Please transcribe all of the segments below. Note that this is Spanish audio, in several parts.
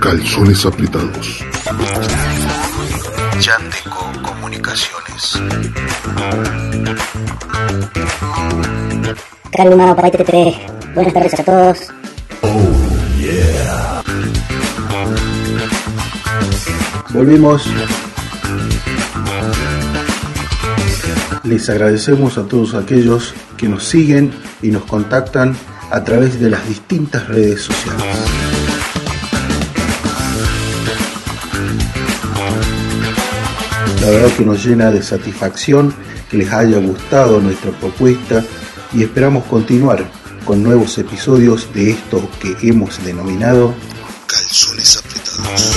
Calzones apretados. Yandeco Comunicaciones. Calma, papá TTP. Buenas tardes a todos. Volvimos. Les agradecemos a todos aquellos que nos siguen y nos contactan a través de las distintas redes sociales. La verdad que nos llena de satisfacción que les haya gustado nuestra propuesta y esperamos continuar con nuevos episodios de esto que hemos denominado Calzones apretados.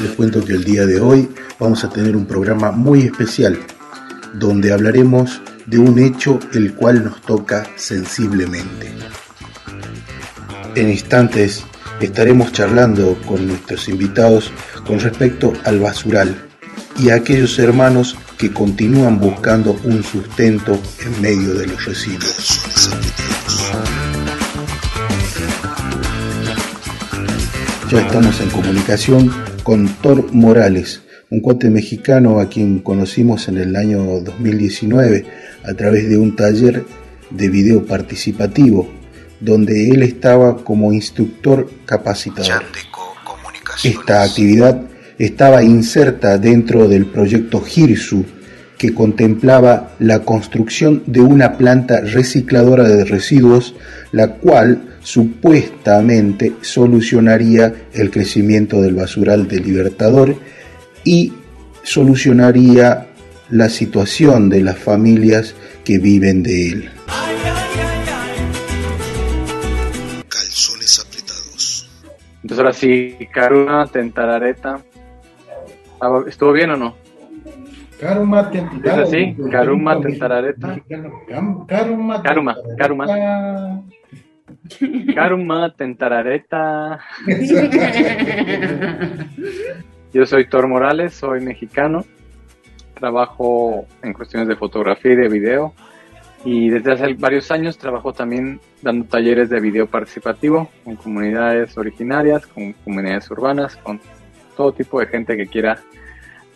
Les cuento que el día de hoy vamos a tener un programa muy especial donde hablaremos de un hecho el cual nos toca sensiblemente. En instantes estaremos charlando con nuestros invitados con respecto al basural y a aquellos hermanos que continúan buscando un sustento en medio de los residuos. Ya estamos en comunicación con Thor Morales, un cuate mexicano a quien conocimos en el año 2019 a través de un taller de video participativo, donde él estaba como instructor capacitador. Esta actividad estaba inserta dentro del proyecto GIRSU, que contemplaba la construcción de una planta recicladora de residuos, la cual supuestamente solucionaría el crecimiento del basural de Libertador y solucionaría la situación de las familias que viven de él. Calzones apretados. Entonces ahora sí, Karuna, Tentarareta. Ah, ¿Estuvo bien o no? Karuma Tentarareta. ¿Es así? Karuma Tentarareta. Karuma. Karuma, Karuma. Karuma, Tentarareta. Yo soy Thor Morales, soy mexicano. Trabajo en cuestiones de fotografía y de video. Y desde hace varios años trabajo también dando talleres de video participativo con comunidades originarias, con comunidades urbanas, con todo tipo de gente que quiera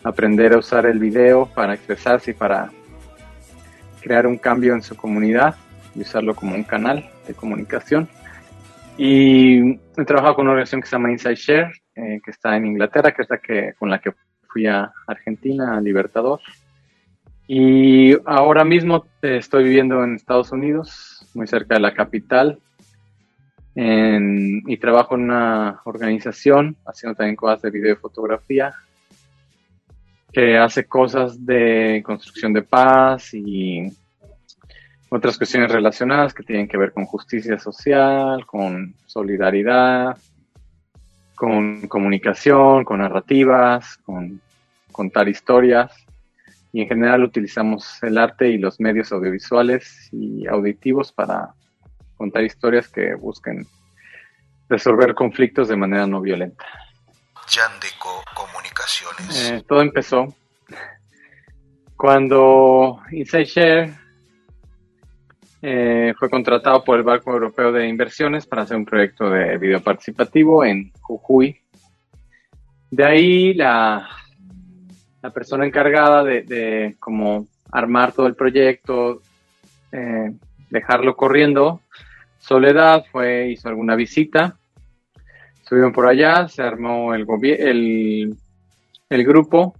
aprender a usar el video para expresarse y para crear un cambio en su comunidad y usarlo como un canal de comunicación. Y he trabajado con una organización que se llama Inside Share, eh, que está en Inglaterra, que es la que, con la que fui a Argentina, a Libertador. Y ahora mismo eh, estoy viviendo en Estados Unidos, muy cerca de la capital, en- y trabajo en una organización haciendo también cosas de video y fotografía, que hace cosas de construcción de paz y otras cuestiones relacionadas que tienen que ver con justicia social, con solidaridad, con comunicación, con narrativas, con contar historias. Y en general utilizamos el arte y los medios audiovisuales y auditivos para contar historias que busquen resolver conflictos de manera no violenta. Yandeco Comunicaciones. Eh, todo empezó cuando Inside Share eh, fue contratado por el Banco Europeo de Inversiones para hacer un proyecto de video participativo en Jujuy. De ahí la, la persona encargada de, como armar todo el proyecto, eh, dejarlo corriendo, Soledad fue, hizo alguna visita, estuvieron por allá, se armó el, el grupo,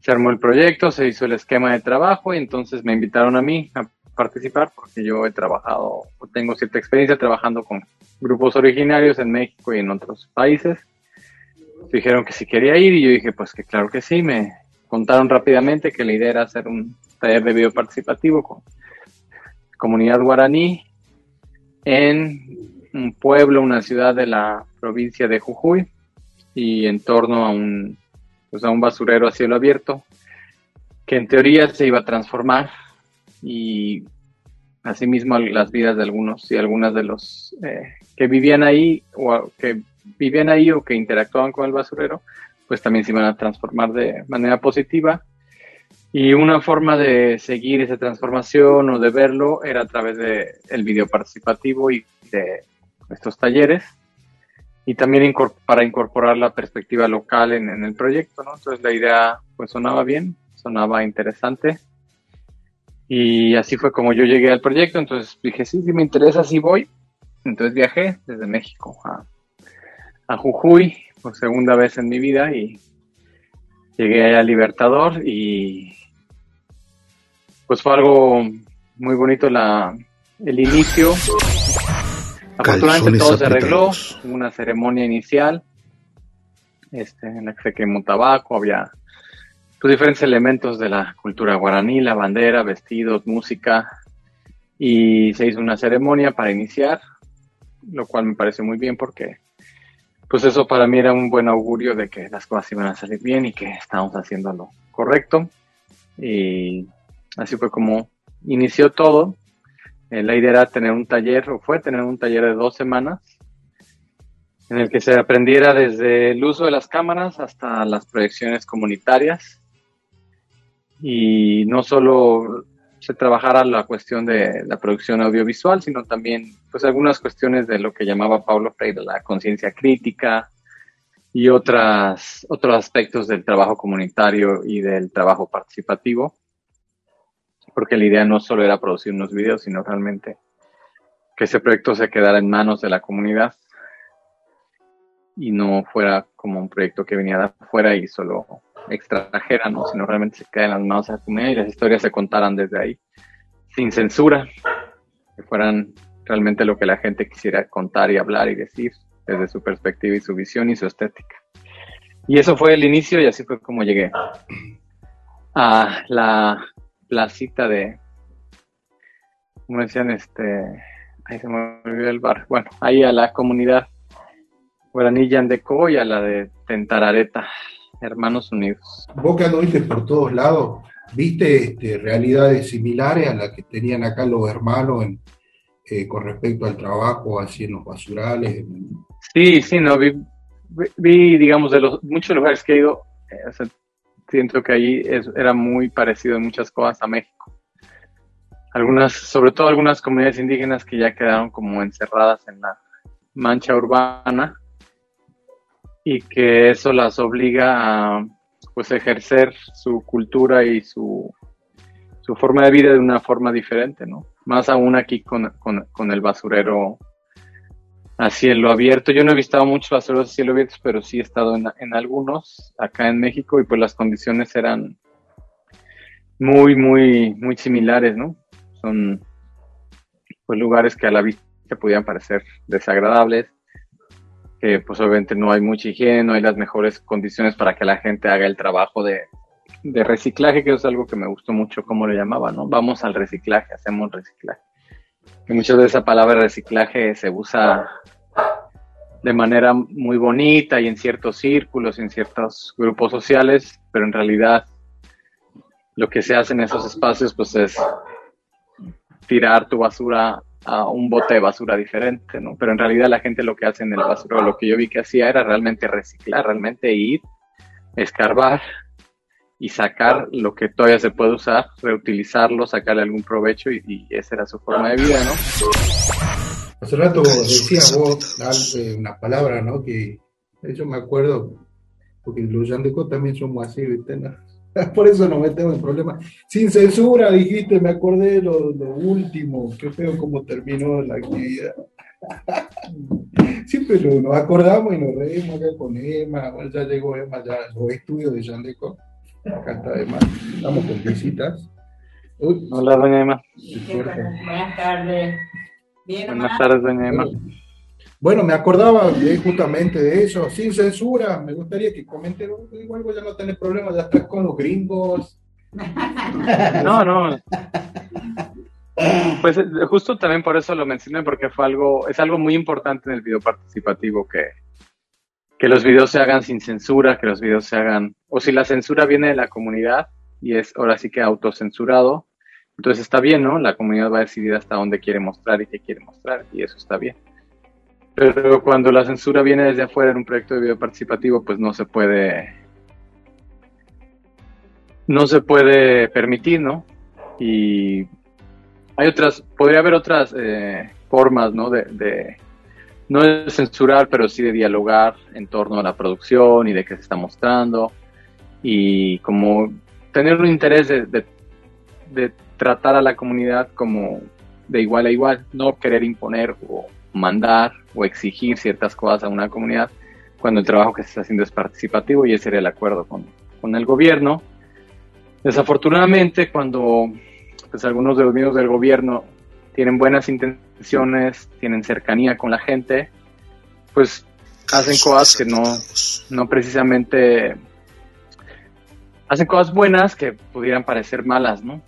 se armó el proyecto, se hizo el esquema de trabajo y entonces me invitaron a mí a participar porque yo he trabajado, o tengo cierta experiencia trabajando con grupos originarios en México y en otros países. Dijeron que si quería ir y yo dije pues que claro que sí, me contaron rápidamente que la idea era hacer un taller de video participativo con comunidad guaraní en un pueblo, una ciudad de la provincia de Jujuy y en torno a un, pues a un basurero a cielo abierto que en teoría se iba a transformar y asimismo las vidas de algunos y algunas de los eh, que vivían ahí o que vivían ahí o que interactuaban con el basurero, pues también se iban a transformar de manera positiva. Y una forma de seguir esa transformación o de verlo era a través de el video participativo y de estos talleres. Y también para incorporar la perspectiva local en, en el proyecto, ¿no? Entonces la idea pues sonaba bien, sonaba interesante. Y así fue como yo llegué al proyecto. Entonces dije, sí, sí me interesa, sí voy. Entonces viajé desde México a, a Jujuy por segunda vez en mi vida y llegué allá a Libertador y pues fue algo muy bonito la, el inicio. Afortunadamente todo se arregló, una ceremonia inicial este, en la que se quemó tabaco, había pues, diferentes elementos de la cultura guaraní, la bandera, vestidos, música, y se hizo una ceremonia para iniciar, lo cual me parece muy bien porque pues eso para mí era un buen augurio de que las cosas iban a salir bien y que estábamos haciendo lo correcto. Y así fue como inició todo. Eh, la idea era tener un taller, o fue tener un taller de dos semanas, en el que se aprendiera desde el uso de las cámaras hasta las proyecciones comunitarias. Y no solo se trabajara la cuestión de la producción audiovisual, sino también pues algunas cuestiones de lo que llamaba Paulo Freire la conciencia crítica y otras, otros aspectos del trabajo comunitario y del trabajo participativo, porque la idea no solo era producir unos videos, sino realmente que ese proyecto se quedara en manos de la comunidad y no fuera como un proyecto que venía de afuera y solo extranjera, ¿no? sino realmente se queda en las manos de la comunidad y las historias se contaran desde ahí, sin censura, que fueran realmente lo que la gente quisiera contar y hablar y decir desde su perspectiva y su visión y su estética. Y eso fue el inicio y así fue como llegué a la placita de, como decían, este, ahí se me olvidó el bar, bueno, ahí a la comunidad guaraní Yandeco y a la de Tentarareta, Hermanos Unidos. Que anduviste por todos lados, ¿viste este, realidades similares a las que tenían acá los hermanos en, eh, con respecto al trabajo así en los basurales? en- Sí, sí, no, vi, vi- vi, digamos, de los muchos lugares que he ido, eh, o sea, siento que ahí es- era muy parecido en muchas cosas a México. Algunas, sobre todo algunas comunidades indígenas que ya quedaron como encerradas en la mancha urbana y que eso las obliga a pues ejercer su cultura y su, su forma de vida de una forma diferente, ¿no? Más aún aquí con, con, con el basurero a cielo abierto. Yo no he visto muchos basureros a cielo abierto, pero sí he estado en, en algunos acá en México y pues las condiciones eran muy, muy, muy similares, ¿no? Son pues lugares que a la vista podían parecer desagradables, que pues obviamente no hay mucha higiene, no hay las mejores condiciones para que la gente haga el trabajo de, de reciclaje, que es algo que me gustó mucho como lo llamaba, ¿no? Vamos al reciclaje, hacemos reciclaje. Y muchas veces esa palabra reciclaje se usa de manera muy bonita y en ciertos círculos, en ciertos grupos sociales, pero en realidad lo que se hace en esos espacios pues es tirar tu basura a un bote de basura diferente, ¿no? Pero en realidad la gente lo que hace en el basurero, lo que yo vi que hacía era realmente reciclar, realmente ir, escarbar y sacar lo que todavía se puede usar, reutilizarlo, sacarle algún provecho y, y esa era su forma de vida, ¿no? Hace rato decías vos eh, una palabra, ¿no? Que yo me acuerdo, porque los también somos así, ¿viste? ¿no? Por eso nos metemos en problemas. Sin censura, dijiste, me acordé de lo, lo último, qué feo cómo terminó la actividad. Siempre lo- nos acordamos y nos reímos acá con Emma, bueno, ya llegó Emma, ya los estudios de Yandeco, acá está Emma, estamos con visitas. Uy, Hola, doña Emma. Buenas tardes. Bien, Buenas tardes, doña Emma. Bueno, me acordaba justamente de eso, sin censura. Me gustaría que comenten, igual vos ya no tenés problema, ya estás con los gringos. No, no. Pues eh, justo también por eso lo mencioné, porque fue algo, es algo muy importante en el video participativo que, que los videos se hagan sin censura, que los videos se hagan, o si la censura viene de la comunidad y es ahora sí que autocensurado, entonces está bien, ¿no? La comunidad va a decidir hasta dónde quiere mostrar y qué quiere mostrar, y eso está bien. Pero cuando la censura viene desde afuera en un proyecto de video participativo, pues no se puede no se puede permitir, ¿no? Y hay otras, podría haber otras eh, formas, ¿no? De, no de censurar, pero sí de dialogar en torno a la producción y de qué se está mostrando y como tener un interés de tratar a la comunidad como de igual a igual, no querer imponer o mandar o exigir ciertas cosas a una comunidad cuando el trabajo que se está haciendo es participativo y ese era el acuerdo con, con el gobierno. Desafortunadamente, cuando pues, algunos de los miembros del gobierno tienen buenas intenciones, tienen cercanía con la gente, pues hacen cosas que no, no precisamente hacen cosas buenas que pudieran parecer malas, ¿no?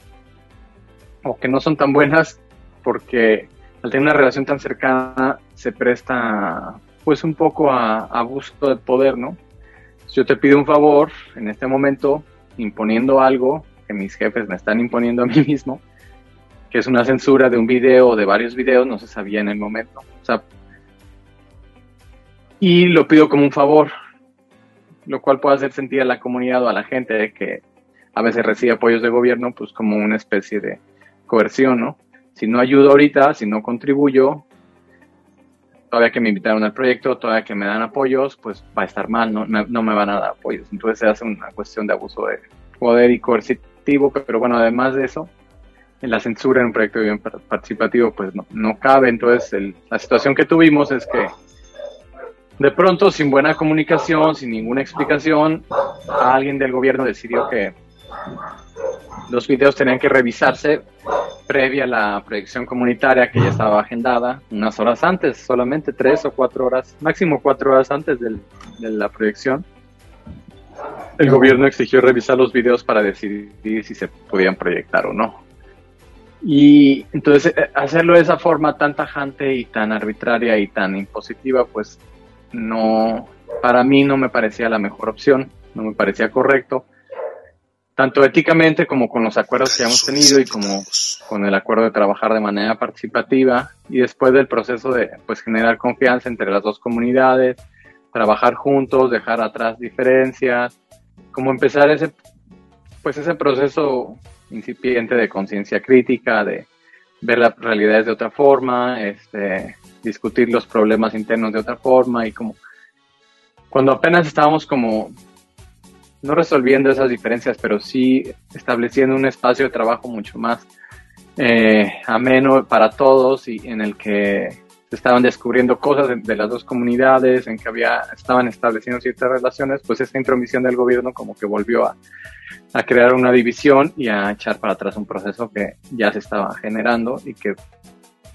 O que no son tan buenas porque al tener una relación tan cercana se presta pues un poco a, abuso de poder, ¿no? Yo te pido un favor en este momento imponiendo algo que mis jefes me están imponiendo a mí mismo, que es una censura de un video o de varios videos, no se sabía en el momento. O sea, y lo pido como un favor, lo cual puede hacer sentir a la comunidad o a la gente que a veces recibe apoyos de gobierno, pues como una especie de coerción, ¿no? Si no ayudo ahorita, si no contribuyo, todavía que me invitaron al proyecto, todavía que me dan apoyos, pues va a estar mal, no, me van a dar apoyos. Entonces se hace una cuestión de abuso de poder y coercitivo, pero bueno, además de eso, en la censura en un proyecto bien participativo, pues no, cabe. Entonces la situación que tuvimos es que de pronto, sin buena comunicación, sin ninguna explicación, alguien del gobierno decidió que los videos tenían que revisarse previa a la proyección comunitaria que ya estaba agendada, unas horas antes, solamente tres o cuatro horas, máximo cuatro horas antes de la proyección. El gobierno exigió revisar los videos para decidir si se podían proyectar o no. Y entonces hacerlo de esa forma tan tajante y tan arbitraria y tan impositiva, pues no, para mí no me parecía la mejor opción, no me parecía correcto, tanto éticamente como con los acuerdos que hemos tenido y como con el acuerdo de trabajar de manera participativa y después del proceso de pues generar confianza entre las dos comunidades, trabajar juntos, dejar atrás diferencias, como empezar ese pues ese proceso incipiente de conciencia crítica, de ver las realidades de otra forma, este, discutir los problemas internos de otra forma y como cuando apenas estábamos como no resolviendo esas diferencias, pero sí estableciendo un espacio de trabajo mucho más eh, ameno para todos y en el que se estaban descubriendo cosas de, las dos comunidades, en que había, estaban estableciendo ciertas relaciones, pues esta intromisión del gobierno como que volvió a, a crear una división y a echar para atrás un proceso que ya se estaba generando y que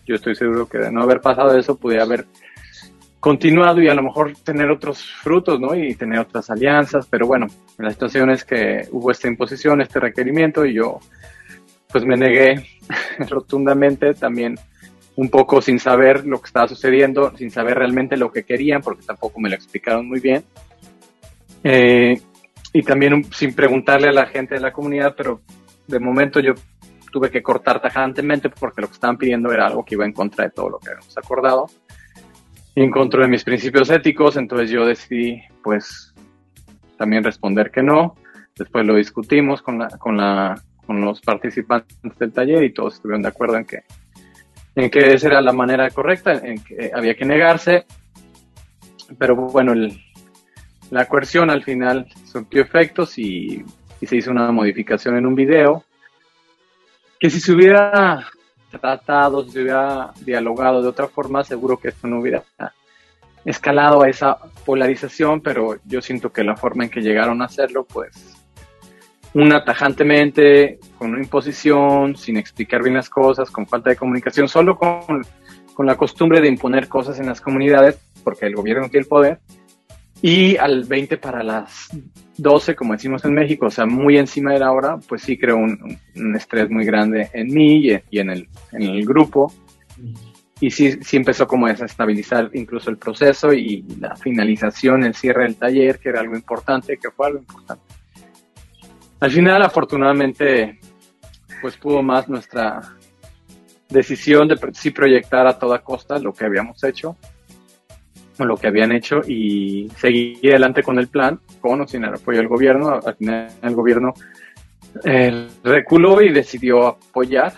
yo estoy seguro que de no haber pasado eso pudiera haber continuado y a lo mejor tener otros frutos, ¿no? Y tener otras alianzas, pero bueno, la situación es que hubo esta imposición, este requerimiento y yo pues me negué rotundamente también un poco sin saber lo que estaba sucediendo, sin saber realmente lo que querían, porque tampoco me lo explicaron muy bien. Eh, y también sin preguntarle a la gente de la comunidad, pero de momento yo tuve que cortar tajantemente porque lo que estaban pidiendo era algo que iba en contra de todo lo que habíamos acordado en contra de mis principios éticos, entonces yo decidí pues también responder que no. Después lo discutimos con, la, con, la, con los participantes del taller y todos estuvieron de acuerdo en que, en que esa era la manera correcta, en que había que negarse. Pero bueno, el, la coerción al final surtió efectos y, y se hizo una modificación en un video que si se hubiera tratado, si hubiera dialogado de otra forma, seguro que esto no hubiera escalado a esa polarización, pero yo siento que la forma en que llegaron a hacerlo, pues, una tajantemente, con una imposición, sin explicar bien las cosas, con falta de comunicación, solo con la costumbre de imponer cosas en las comunidades, porque el gobierno tiene el poder, y al 20 para las 12, como decimos en México, o sea, muy encima de la hora, pues sí creo un, estrés muy grande en mí y, y, en, el, en el grupo. Y sí, sí empezó como a desestabilizar incluso el proceso y la finalización, el cierre del taller, que era algo importante, que fue algo importante. Al final, afortunadamente, pues pudo más nuestra decisión de sí proyectar a toda costa lo que habíamos hecho lo que habían hecho y seguir adelante con el plan, con o sin el apoyo del gobierno. Al final el gobierno eh, reculó y decidió apoyar.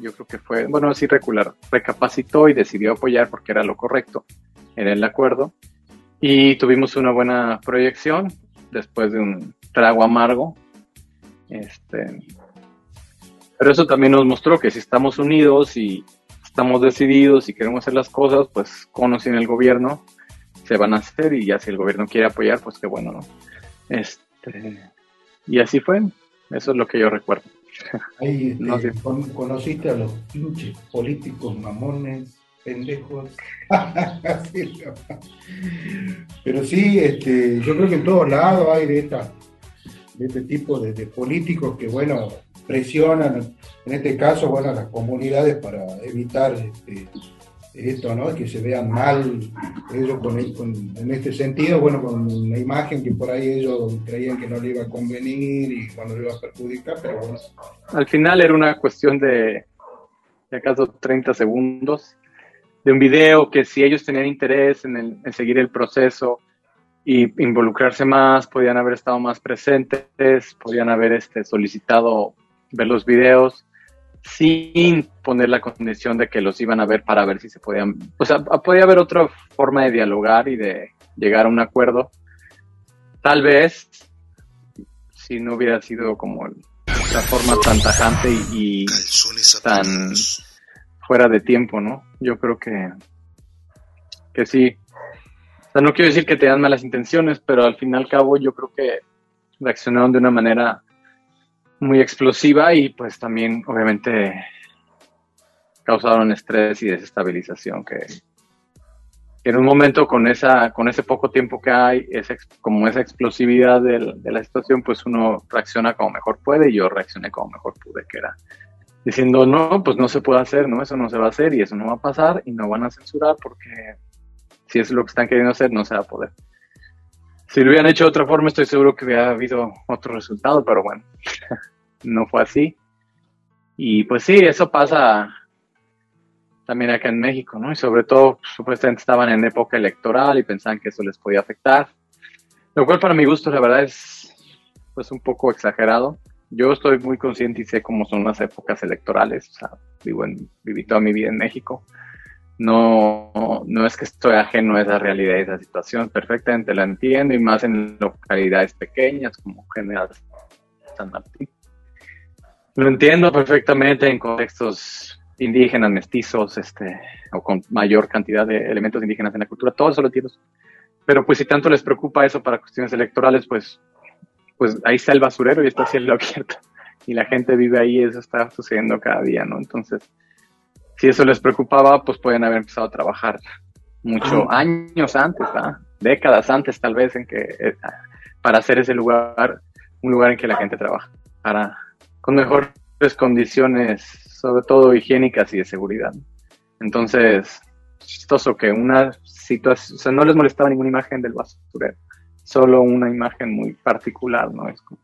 Yo creo que fue, bueno, sí recular, recapacitó y decidió apoyar porque era lo correcto, era el acuerdo. Y tuvimos una buena proyección después de un trago amargo. Este, pero eso también nos mostró que si estamos unidos y estamos decididos y queremos hacer las cosas, pues con o sin el gobierno se van a hacer y ya si el gobierno quiere apoyar, pues qué bueno, ¿no? Este, y así fue, eso es lo que yo recuerdo. Ahí este, No sé. con- conociste a los pinches políticos mamones, pendejos. Sí. Pero sí, este, yo creo que en todos lados hay de, esta, de este tipo de, de políticos que, bueno, presionan, en este caso, bueno, a las comunidades para evitar este, esto, ¿no? Que se vean mal ellos con, con- en este sentido, bueno, con una imagen que por ahí ellos creían que no le iba a convenir y cuando le iba a perjudicar, pero bueno, Al final era una cuestión de, de acaso 30 segundos de un video que si ellos tenían interés en, el- en seguir el proceso y involucrarse más, podían haber estado más presentes, podían haber este, solicitado ver los videos sin poner la condición de que los iban a ver para ver si se podían, o sea, podía haber otra forma de dialogar y de llegar a un acuerdo. Tal vez si no hubiera sido como la forma tan tajante y, tan fuera de tiempo, ¿no? Yo creo que, que sí. O sea, no quiero decir que tenían malas intenciones, pero al fin y al cabo yo creo que reaccionaron de una manera muy explosiva y pues también obviamente causaron estrés y desestabilización que, en un momento con esa con ese poco tiempo que hay esa, como esa explosividad del- de la situación pues uno reacciona como mejor puede y yo reaccioné como mejor pude que era diciendo no pues no se puede hacer no eso no se va a hacer y eso no va a pasar y no van a censurar porque si es lo que están queriendo hacer no se va a poder si lo hubieran hecho de otra forma estoy seguro que hubiera habido otro resultado pero bueno no fue así y pues sí eso pasa también acá en México, ¿no? Y sobre todo, supuestamente estaban en época electoral y pensaban que eso les podía afectar. Lo cual para mi gusto, la verdad, es pues un poco exagerado. Yo estoy muy consciente y sé cómo son las épocas electorales. O sea, viví toda mi vida en México. No, no es que estoy ajeno a esa realidad y esa situación. Perfectamente la entiendo y más en localidades pequeñas como General San Martín. Lo entiendo perfectamente en contextos indígenas, mestizos, este, o con mayor cantidad de elementos indígenas en la cultura, todo eso lo entiendo. Pero pues si tanto les preocupa eso para cuestiones electorales, pues, pues ahí está el basurero y está el cielo abierto. Y la gente vive ahí eso está sucediendo cada día, ¿no? Entonces, si eso les preocupaba, pues pueden haber empezado a trabajar mucho años antes, ¿verdad? décadas antes tal vez en que eh, para hacer ese lugar un lugar en que la gente trabaja para con mejores condiciones sobre todo higiénicas y de seguridad. Entonces chistoso que una situación o sea no les molestaba ninguna imagen del basurero solo una imagen muy particular no es como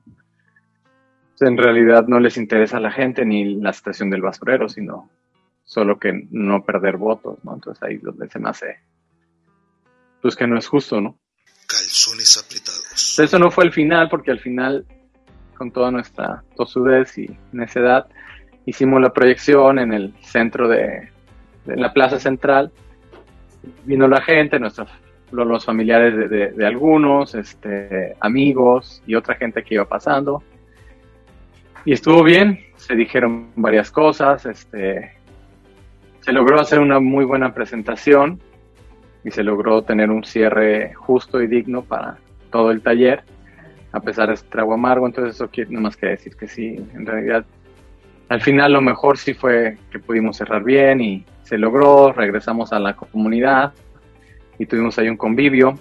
en realidad no les interesa a la gente ni la situación del basurero sino solo que no perder votos no entonces ahí es donde se me hace pues que no es justo, ¿no? Calzones apretados. Eso no fue el final, porque al final, con toda nuestra tosudez y necedad, hicimos la proyección en el centro de, de la plaza central. Vino la gente, nuestros, los familiares de, de, de algunos, este, amigos y otra gente que iba pasando. Y estuvo bien, se dijeron varias cosas, este, se logró hacer una muy buena presentación y se logró tener un cierre justo y digno para todo el taller, a pesar de este trago amargo. Entonces, eso quiere más que decir que sí, en realidad, al final lo mejor sí fue que pudimos cerrar bien y se logró, regresamos a la comunidad y tuvimos ahí un convivio,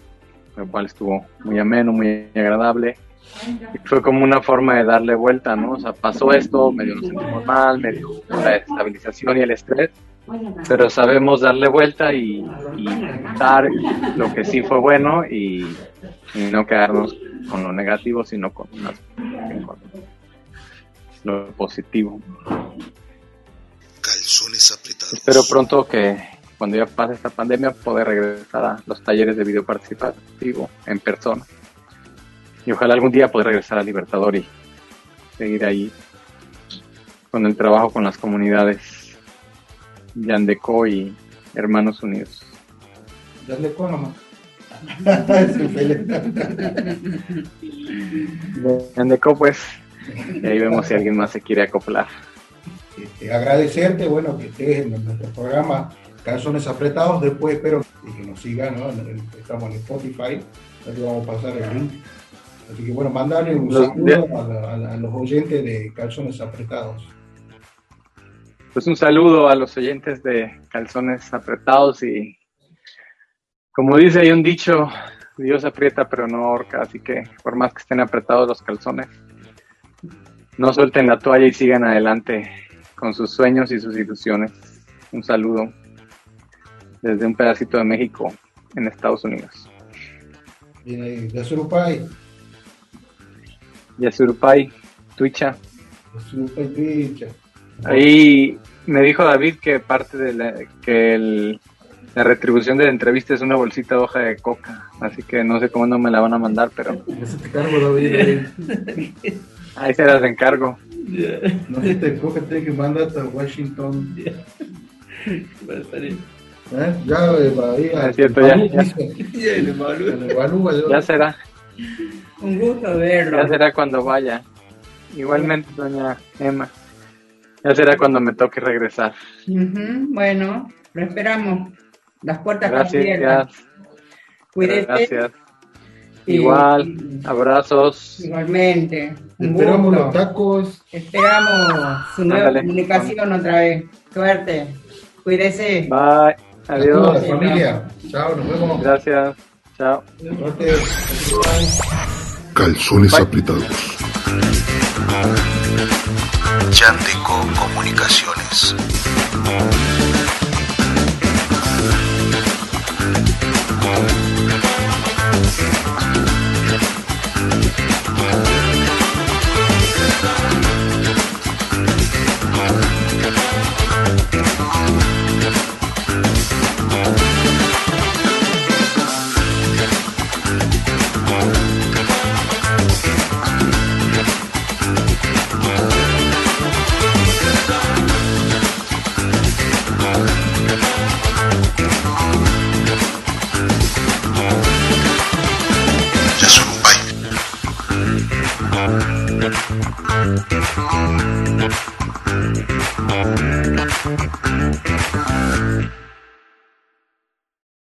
lo cual estuvo muy ameno, muy agradable. Fue como una forma de darle vuelta, ¿no? O sea, pasó esto, medio nos sentimos mal, medio la desestabilización y el estrés, pero sabemos darle vuelta y, y dar lo que sí fue bueno y, y, no quedarnos con lo negativo, sino con, lo positivo. Calzones apretados. Espero pronto que cuando ya pase esta pandemia poder regresar a los talleres de video participativo en persona. Y ojalá algún día poder regresar a Libertador y seguir ahí con el trabajo con las comunidades Yandeco y Hermanos Unidos. Yandeco nomás. Yandeco pues, y ahí vemos si alguien más se quiere acoplar. Este, agradecerte, bueno, que estés en nuestro programa Calzones Apretados, después espero que nos sigan, ¿no? Estamos en Spotify, aquí vamos a pasar el link. Así que bueno, mandarle un Los- saludo a, a los oyentes de Calzones Apretados. Pues un saludo a los oyentes de Calzones Apretados y como dice hay un dicho, Dios aprieta pero no ahorca, así que por más que estén apretados los calzones, no suelten la toalla y sigan adelante con sus sueños y sus ilusiones. Un saludo desde un pedacito de México en Estados Unidos. Viene ahí de Surupay, Yasurupay, Tuicha. Ahí me dijo David que parte de la, que el- la retribución de la entrevista es una bolsita de hoja de coca, así que no sé cómo no me la van a mandar, pero Ese te cargo, David. ahí. ahí se las encargo. No se te coge, te que mandar hasta Washington. ¿Eh? Ya, eh, ahí, Ah, es cierto, ya, Ya será, Un gusto verlo. ya será cuando vaya. Igualmente, doña Emma. Ya será cuando me toque regresar. Ujú, Bueno, lo esperamos. Las puertas están abiertas. Gracias. Cuídese. Gracias. y- Igual, abrazos. Igualmente. Un Esperamos gusto. los tacos. Esperamos su nueva Ándale. comunicación otra vez. Suerte. Cuídese. Bye. Adiós. la familia. Chao, nos vemos. Gracias. Chao. Calzones apretados. Yandeco Comunicaciones.